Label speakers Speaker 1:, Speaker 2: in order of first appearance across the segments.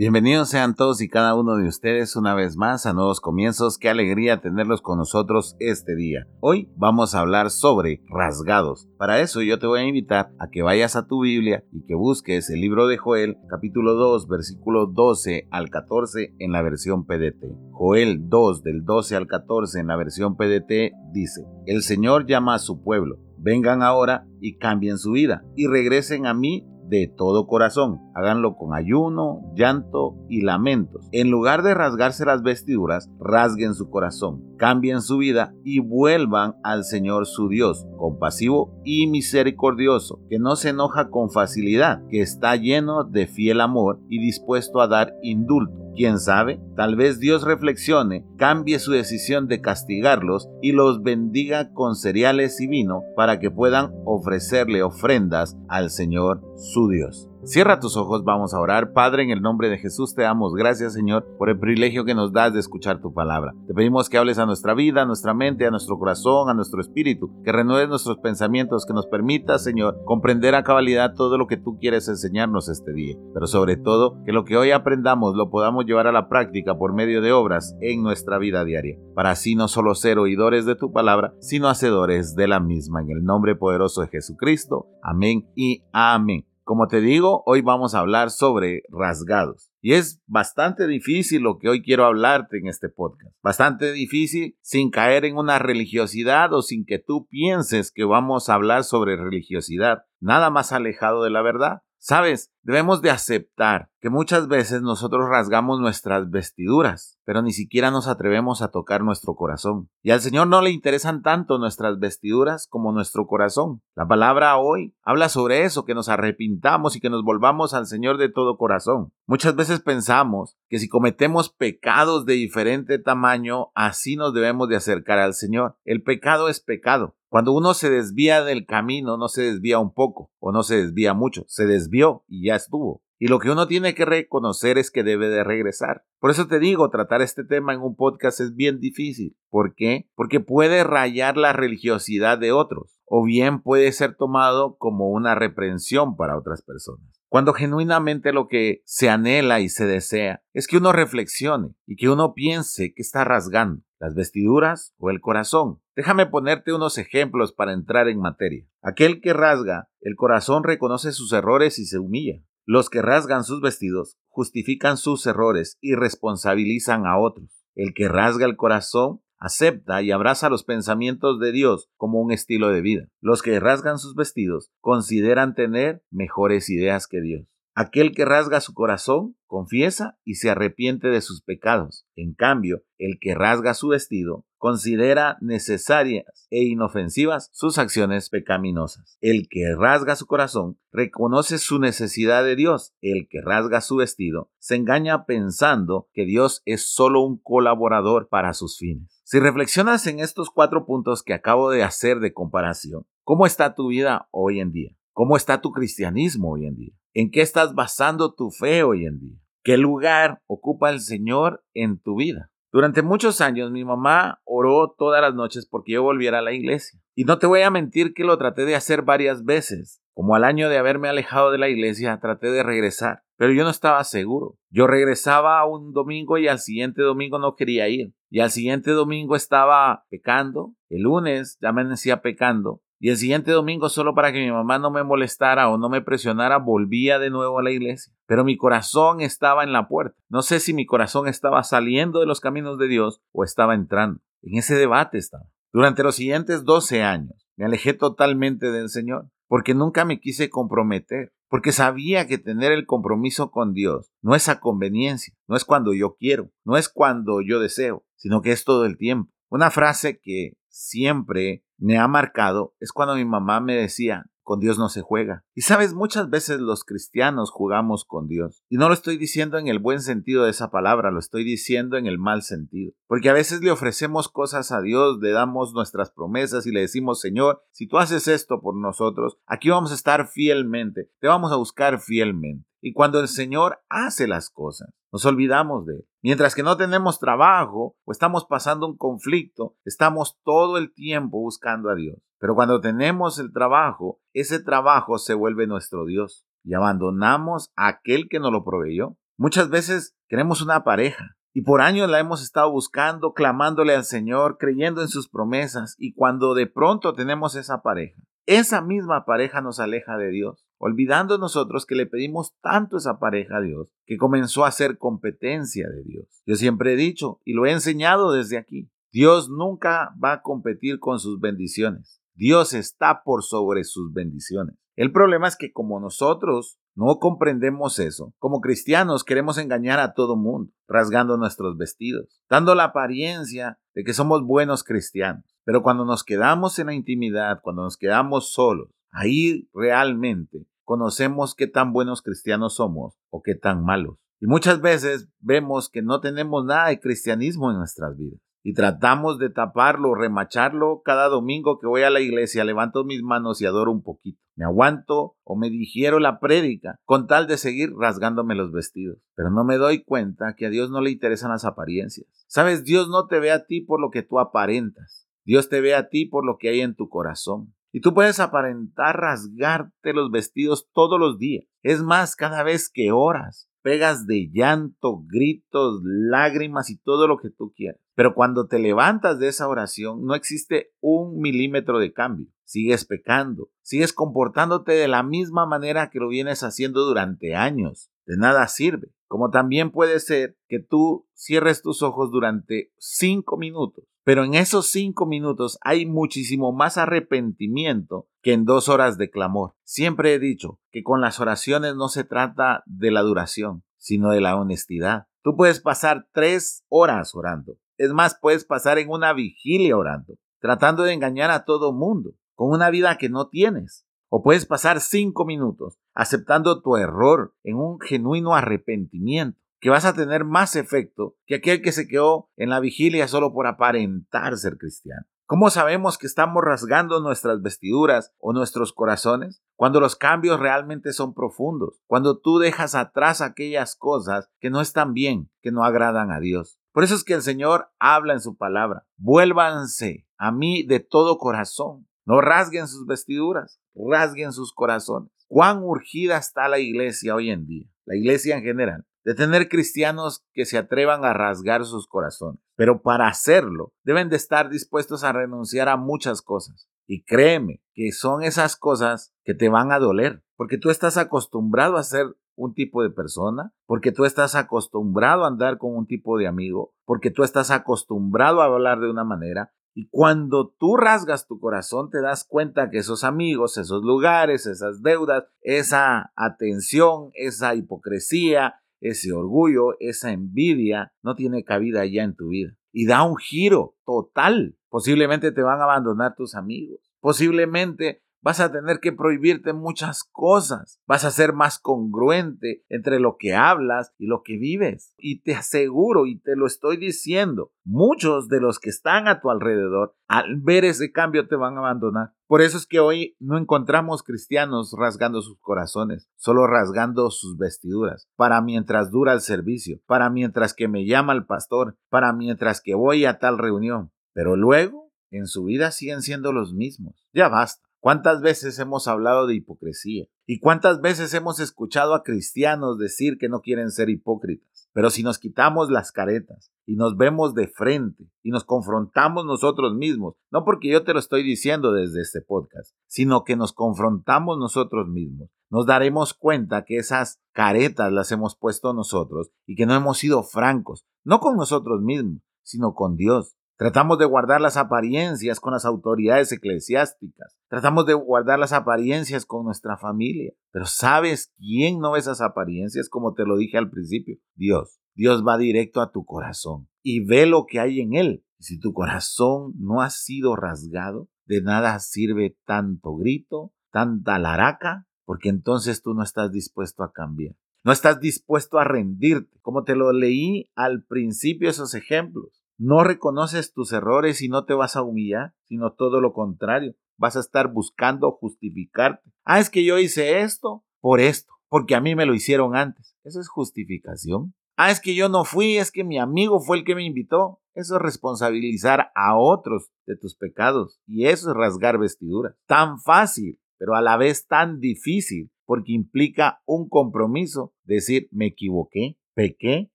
Speaker 1: Bienvenidos sean todos y cada uno de ustedes una vez más a Nuevos Comienzos. Qué alegría tenerlos con nosotros este día. Hoy vamos a hablar sobre rasgados. Para eso yo te voy a invitar a que vayas a tu Biblia y que busques el libro de Joel, capítulo 2, versículo 12 al 14 en la versión PDT. Joel 2 del 12 al 14 en la versión PDT dice, El Señor llama a su pueblo, vengan ahora y cambien su vida y regresen a mí de todo corazón. Háganlo con ayuno, llanto y lamentos. En lugar de rasgarse las vestiduras, rasguen su corazón, cambien su vida y vuelvan al Señor su Dios, compasivo y misericordioso, que no se enoja con facilidad, que está lleno de fiel amor y dispuesto a dar indulto. Quién sabe, tal vez Dios reflexione, cambie su decisión de castigarlos y los bendiga con cereales y vino para que puedan ofrecerle ofrendas al Señor su Dios. Cierra tus ojos, vamos a orar. Padre, en el nombre de Jesús te damos gracias, Señor, por el privilegio que nos das de escuchar tu palabra. Te pedimos que hables a nuestra vida, a nuestra mente, a nuestro corazón, a nuestro espíritu, que renueves nuestros pensamientos, que nos permita, Señor, comprender a cabalidad todo lo que tú quieres enseñarnos este día. Pero sobre todo, que lo que hoy aprendamos lo podamos llevar a la práctica por medio de obras en nuestra vida diaria, para así no solo ser oidores de tu palabra, sino hacedores de la misma. En el nombre poderoso de Jesucristo. Amén y amén. Como te digo, hoy vamos a hablar sobre rasgados. Y es bastante difícil lo que hoy quiero hablarte en este podcast. Bastante difícil sin caer en una religiosidad o sin que tú pienses que vamos a hablar sobre religiosidad. Nada más alejado de la verdad. Sabes, debemos de aceptar que muchas veces nosotros rasgamos nuestras vestiduras, pero ni siquiera nos atrevemos a tocar nuestro corazón. Y al Señor no le interesan tanto nuestras vestiduras como nuestro corazón. La palabra hoy habla sobre eso, que nos arrepintamos y que nos volvamos al Señor de todo corazón. Muchas veces pensamos que si cometemos pecados de diferente tamaño, así nos debemos de acercar al Señor. El pecado es pecado. Cuando uno se desvía del camino, no se desvía un poco o no se desvía mucho, se desvió y ya estuvo. Y lo que uno tiene que reconocer es que debe de regresar. Por eso te digo, tratar este tema en un podcast es bien difícil. ¿Por qué? Porque puede rayar la religiosidad de otros o bien puede ser tomado como una reprensión para otras personas. Cuando genuinamente lo que se anhela y se desea es que uno reflexione y que uno piense que está rasgando las vestiduras o el corazón. Déjame ponerte unos ejemplos para entrar en materia. Aquel que rasga el corazón reconoce sus errores y se humilla. Los que rasgan sus vestidos justifican sus errores y responsabilizan a otros. El que rasga el corazón acepta y abraza los pensamientos de Dios como un estilo de vida. Los que rasgan sus vestidos consideran tener mejores ideas que Dios. Aquel que rasga su corazón confiesa y se arrepiente de sus pecados. En cambio, el que rasga su vestido considera necesarias e inofensivas sus acciones pecaminosas. El que rasga su corazón reconoce su necesidad de Dios. El que rasga su vestido se engaña pensando que Dios es solo un colaborador para sus fines. Si reflexionas en estos cuatro puntos que acabo de hacer de comparación, ¿cómo está tu vida hoy en día? ¿Cómo está tu cristianismo hoy en día? ¿En qué estás basando tu fe hoy en día? ¿Qué lugar ocupa el Señor en tu vida? Durante muchos años mi mamá oró todas las noches porque yo volviera a la iglesia. Y no te voy a mentir que lo traté de hacer varias veces. Como al año de haberme alejado de la iglesia, traté de regresar, pero yo no estaba seguro. Yo regresaba un domingo y al siguiente domingo no quería ir. Y al siguiente domingo estaba pecando. El lunes ya me decía pecando. Y el siguiente domingo, solo para que mi mamá no me molestara o no me presionara, volvía de nuevo a la iglesia. Pero mi corazón estaba en la puerta. No sé si mi corazón estaba saliendo de los caminos de Dios o estaba entrando. En ese debate estaba. Durante los siguientes 12 años me alejé totalmente del Señor, porque nunca me quise comprometer, porque sabía que tener el compromiso con Dios no es a conveniencia, no es cuando yo quiero, no es cuando yo deseo, sino que es todo el tiempo. Una frase que siempre me ha marcado es cuando mi mamá me decía, con Dios no se juega. Y sabes, muchas veces los cristianos jugamos con Dios. Y no lo estoy diciendo en el buen sentido de esa palabra, lo estoy diciendo en el mal sentido. Porque a veces le ofrecemos cosas a Dios, le damos nuestras promesas y le decimos, Señor, si tú haces esto por nosotros, aquí vamos a estar fielmente, te vamos a buscar fielmente. Y cuando el Señor hace las cosas, nos olvidamos de Él. Mientras que no tenemos trabajo o estamos pasando un conflicto, estamos todo el tiempo buscando a Dios. Pero cuando tenemos el trabajo, ese trabajo se vuelve nuestro Dios y abandonamos a aquel que nos lo proveyó. Muchas veces queremos una pareja y por años la hemos estado buscando, clamándole al Señor, creyendo en sus promesas y cuando de pronto tenemos esa pareja, esa misma pareja nos aleja de Dios, olvidando nosotros que le pedimos tanto esa pareja a Dios que comenzó a ser competencia de Dios. Yo siempre he dicho y lo he enseñado desde aquí, Dios nunca va a competir con sus bendiciones. Dios está por sobre sus bendiciones. El problema es que como nosotros no comprendemos eso, como cristianos queremos engañar a todo mundo, rasgando nuestros vestidos, dando la apariencia de que somos buenos cristianos. Pero cuando nos quedamos en la intimidad, cuando nos quedamos solos, ahí realmente conocemos qué tan buenos cristianos somos o qué tan malos. Y muchas veces vemos que no tenemos nada de cristianismo en nuestras vidas y tratamos de taparlo, remacharlo cada domingo que voy a la iglesia, levanto mis manos y adoro un poquito. Me aguanto o me digiero la prédica con tal de seguir rasgándome los vestidos. Pero no me doy cuenta que a Dios no le interesan las apariencias. Sabes, Dios no te ve a ti por lo que tú aparentas. Dios te ve a ti por lo que hay en tu corazón. Y tú puedes aparentar rasgarte los vestidos todos los días. Es más, cada vez que oras, pegas de llanto, gritos, lágrimas y todo lo que tú quieras. Pero cuando te levantas de esa oración, no existe un milímetro de cambio. Sigues pecando, sigues comportándote de la misma manera que lo vienes haciendo durante años. De nada sirve. Como también puede ser que tú cierres tus ojos durante cinco minutos, pero en esos cinco minutos hay muchísimo más arrepentimiento que en dos horas de clamor. Siempre he dicho que con las oraciones no se trata de la duración, sino de la honestidad. Tú puedes pasar tres horas orando. Es más, puedes pasar en una vigilia orando, tratando de engañar a todo mundo, con una vida que no tienes. O puedes pasar cinco minutos aceptando tu error en un genuino arrepentimiento, que vas a tener más efecto que aquel que se quedó en la vigilia solo por aparentar ser cristiano. ¿Cómo sabemos que estamos rasgando nuestras vestiduras o nuestros corazones? Cuando los cambios realmente son profundos, cuando tú dejas atrás aquellas cosas que no están bien, que no agradan a Dios. Por eso es que el Señor habla en su palabra. Vuélvanse a mí de todo corazón. No rasguen sus vestiduras, rasguen sus corazones. ¿Cuán urgida está la iglesia hoy en día? La iglesia en general de tener cristianos que se atrevan a rasgar sus corazones. Pero para hacerlo, deben de estar dispuestos a renunciar a muchas cosas. Y créeme que son esas cosas que te van a doler, porque tú estás acostumbrado a ser un tipo de persona, porque tú estás acostumbrado a andar con un tipo de amigo, porque tú estás acostumbrado a hablar de una manera, y cuando tú rasgas tu corazón, te das cuenta que esos amigos, esos lugares, esas deudas, esa atención, esa hipocresía, ese orgullo, esa envidia no tiene cabida ya en tu vida. Y da un giro total. Posiblemente te van a abandonar tus amigos. Posiblemente vas a tener que prohibirte muchas cosas. Vas a ser más congruente entre lo que hablas y lo que vives. Y te aseguro, y te lo estoy diciendo, muchos de los que están a tu alrededor, al ver ese cambio, te van a abandonar. Por eso es que hoy no encontramos cristianos rasgando sus corazones, solo rasgando sus vestiduras, para mientras dura el servicio, para mientras que me llama el pastor, para mientras que voy a tal reunión. Pero luego, en su vida siguen siendo los mismos. Ya basta. ¿Cuántas veces hemos hablado de hipocresía? ¿Y cuántas veces hemos escuchado a cristianos decir que no quieren ser hipócritas? Pero si nos quitamos las caretas y nos vemos de frente y nos confrontamos nosotros mismos, no porque yo te lo estoy diciendo desde este podcast, sino que nos confrontamos nosotros mismos, nos daremos cuenta que esas caretas las hemos puesto nosotros y que no hemos sido francos, no con nosotros mismos, sino con Dios. Tratamos de guardar las apariencias con las autoridades eclesiásticas. Tratamos de guardar las apariencias con nuestra familia. Pero ¿sabes quién no ve esas apariencias? Como te lo dije al principio. Dios. Dios va directo a tu corazón y ve lo que hay en él. Si tu corazón no ha sido rasgado, de nada sirve tanto grito, tanta laraca, porque entonces tú no estás dispuesto a cambiar. No estás dispuesto a rendirte. Como te lo leí al principio esos ejemplos. No reconoces tus errores y no te vas a humillar, sino todo lo contrario. Vas a estar buscando justificarte. Ah, es que yo hice esto por esto, porque a mí me lo hicieron antes. ¿Eso es justificación? Ah, es que yo no fui, es que mi amigo fue el que me invitó. Eso es responsabilizar a otros de tus pecados. Y eso es rasgar vestiduras. Tan fácil, pero a la vez tan difícil, porque implica un compromiso. Decir, me equivoqué, pequé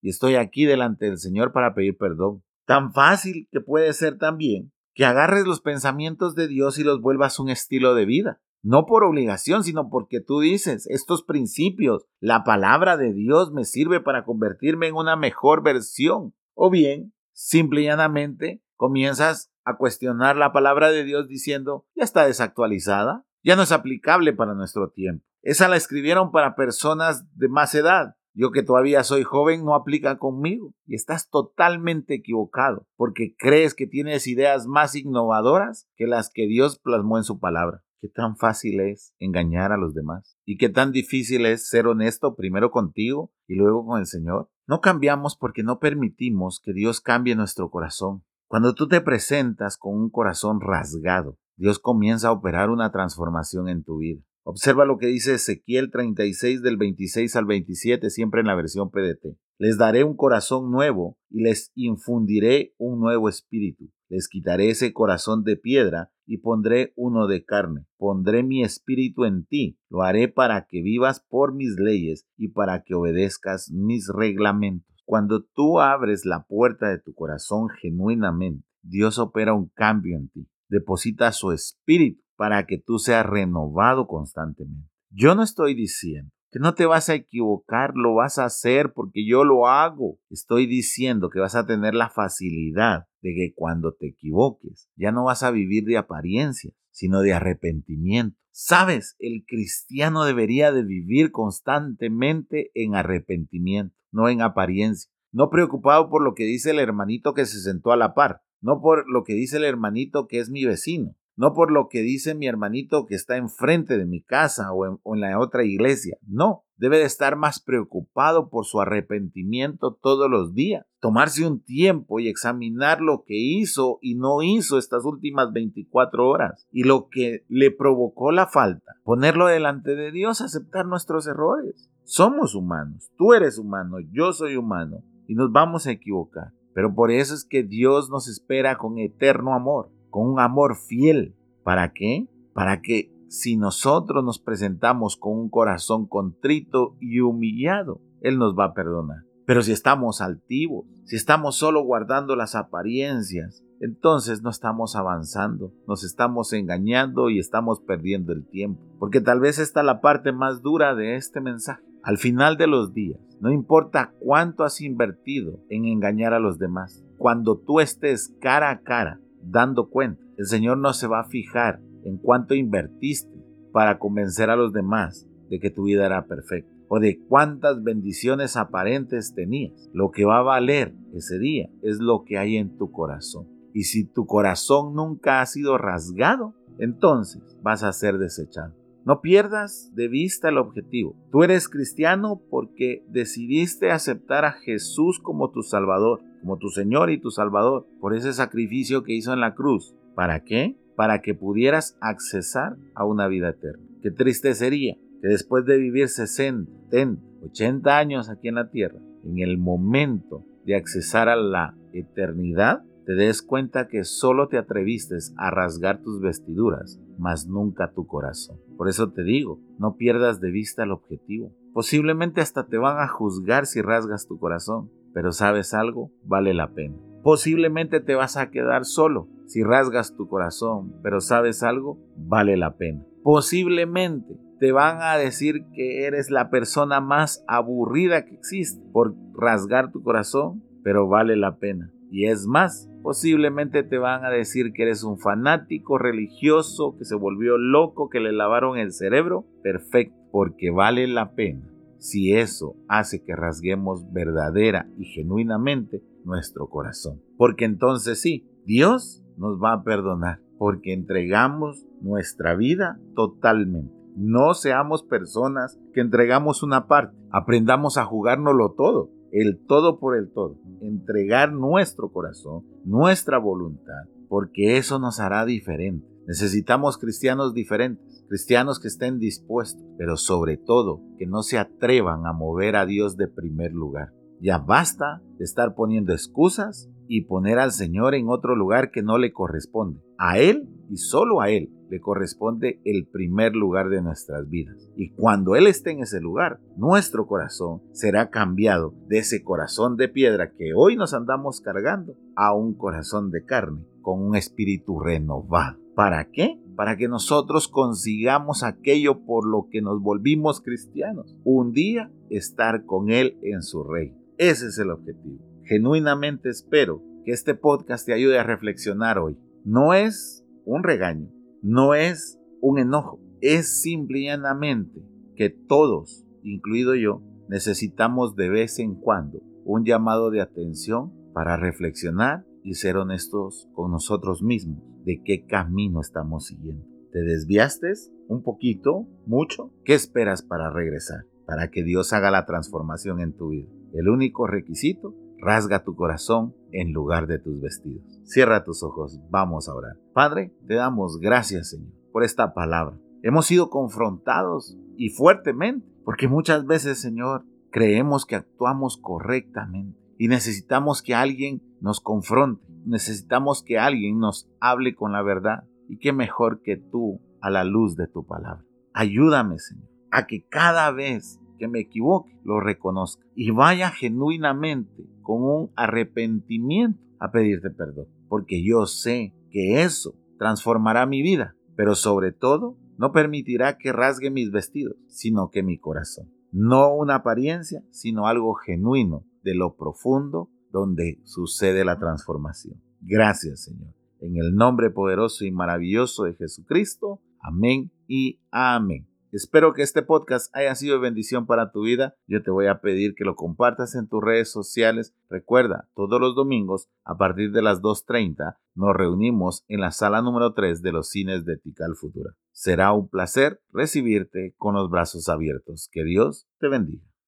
Speaker 1: y estoy aquí delante del Señor para pedir perdón. Tan fácil que puede ser también que agarres los pensamientos de Dios y los vuelvas un estilo de vida. No por obligación, sino porque tú dices, estos principios, la palabra de Dios me sirve para convertirme en una mejor versión. O bien, simple y llanamente, comienzas a cuestionar la palabra de Dios diciendo, ya está desactualizada, ya no es aplicable para nuestro tiempo. Esa la escribieron para personas de más edad. Yo que todavía soy joven no aplica conmigo y estás totalmente equivocado porque crees que tienes ideas más innovadoras que las que Dios plasmó en su palabra. Qué tan fácil es engañar a los demás y qué tan difícil es ser honesto primero contigo y luego con el Señor. No cambiamos porque no permitimos que Dios cambie nuestro corazón. Cuando tú te presentas con un corazón rasgado, Dios comienza a operar una transformación en tu vida. Observa lo que dice Ezequiel 36 del 26 al 27, siempre en la versión PDT. Les daré un corazón nuevo y les infundiré un nuevo espíritu. Les quitaré ese corazón de piedra y pondré uno de carne. Pondré mi espíritu en ti. Lo haré para que vivas por mis leyes y para que obedezcas mis reglamentos. Cuando tú abres la puerta de tu corazón genuinamente, Dios opera un cambio en ti. Deposita su espíritu para que tú seas renovado constantemente. Yo no estoy diciendo que no te vas a equivocar, lo vas a hacer porque yo lo hago. Estoy diciendo que vas a tener la facilidad de que cuando te equivoques ya no vas a vivir de apariencia, sino de arrepentimiento. Sabes, el cristiano debería de vivir constantemente en arrepentimiento, no en apariencia, no preocupado por lo que dice el hermanito que se sentó a la par, no por lo que dice el hermanito que es mi vecino, no por lo que dice mi hermanito que está enfrente de mi casa o en, la otra iglesia, no, debe de estar más preocupado por su arrepentimiento todos los días, tomarse un tiempo y examinar lo que hizo y no hizo estas últimas 24 horas y lo que le provocó la falta, ponerlo delante de Dios, aceptar nuestros errores. Somos humanos, tú eres humano, yo soy humano y nos vamos a equivocar. Pero por eso es que Dios nos espera con eterno amor con un amor fiel. ¿Para qué? Para que si nosotros nos presentamos con un corazón contrito y humillado, Él nos va a perdonar. Pero si estamos altivos, si estamos solo guardando las apariencias, entonces no estamos avanzando, nos estamos engañando y estamos perdiendo el tiempo. Porque tal vez esta es la parte más dura de este mensaje. Al final de los días, no importa cuánto has invertido en engañar a los demás, cuando tú estés cara a cara dando cuenta. El Señor no se va a fijar en cuánto invertiste para convencer a los demás de que tu vida era perfecta o de cuántas bendiciones aparentes tenías. Lo que va a valer ese día es lo que hay en tu corazón. Y si tu corazón nunca ha sido rasgado, entonces vas a ser desechado. No pierdas de vista el objetivo. Tú eres cristiano porque decidiste aceptar a Jesús como tu Salvador como tu Señor y tu Salvador, por ese sacrificio que hizo en la cruz. ¿Para qué? Para que pudieras accesar a una vida eterna. Qué triste sería que después de vivir 60, 70, 80 años aquí en la tierra, en el momento de accesar a la eternidad, te des cuenta que solo te atreviste a rasgar tus vestiduras, mas nunca tu corazón. Por eso te digo, no pierdas de vista el objetivo. Posiblemente hasta te van a juzgar si rasgas tu corazón, pero sabes algo, vale la pena. Posiblemente te vas a quedar solo si rasgas tu corazón, pero sabes algo, vale la pena. Posiblemente te van a decir que eres la persona más aburrida que existe por rasgar tu corazón, pero vale la pena. Y es más, posiblemente te van a decir que eres un fanático religioso que se volvió loco, que le lavaron el cerebro. Perfecto, porque vale la pena si eso hace que rasguemos verdadera y genuinamente nuestro corazón. Porque entonces sí, Dios nos va a perdonar, porque entregamos nuestra vida totalmente. No seamos personas que entregamos una parte, aprendamos a jugárnoslo todo, el todo por el todo, entregar nuestro corazón, nuestra voluntad, porque eso nos hará diferente. Necesitamos cristianos diferentes cristianos que estén dispuestos, pero sobre todo que no se atrevan a mover a Dios de primer lugar. Ya basta de estar poniendo excusas y poner al Señor en otro lugar que no le corresponde. A Él y solo a Él le corresponde el primer lugar de nuestras vidas. Y cuando Él esté en ese lugar, nuestro corazón será cambiado de ese corazón de piedra que hoy nos andamos cargando a un corazón de carne con un espíritu renovado. ¿Para qué? Para que nosotros consigamos aquello por lo que nos volvimos cristianos. Un día estar con Él en su reino. Ese es el objetivo. Genuinamente espero que este podcast te ayude a reflexionar hoy. No es un regaño, no es un enojo, es simplemente que todos, incluido yo, necesitamos de vez en cuando un llamado de atención para reflexionar y ser honestos con nosotros mismos de qué camino estamos siguiendo. ¿Te desviaste un poquito, mucho? ¿Qué esperas para regresar? Para que Dios haga la transformación en tu vida. El único requisito rasga tu corazón en lugar de tus vestidos. Cierra tus ojos, vamos a orar. Padre, te damos gracias, Señor, por esta palabra. Hemos sido confrontados y fuertemente, porque muchas veces, Señor, creemos que actuamos correctamente y necesitamos que alguien nos confronte, necesitamos que alguien nos hable con la verdad y qué mejor que tú a la luz de tu palabra. Ayúdame, Señor, a que cada vez que me equivoque lo reconozca y vaya genuinamente con un arrepentimiento a pedirte perdón, porque yo sé que eso transformará mi vida, pero sobre todo no permitirá que rasgue mis vestidos, sino que mi corazón. No una apariencia, sino algo genuino de lo profundo donde sucede la transformación. Gracias, Señor. En el nombre poderoso y maravilloso de Jesucristo. Amén y amén. Espero que este podcast haya sido de bendición para tu vida. Yo te voy a pedir que lo compartas en tus redes sociales. Recuerda, todos los domingos a partir de las 2.30 nos reunimos en la sala número 3 de los cines de Tical Futura. Será un placer recibirte con los brazos abiertos. Que Dios te bendiga.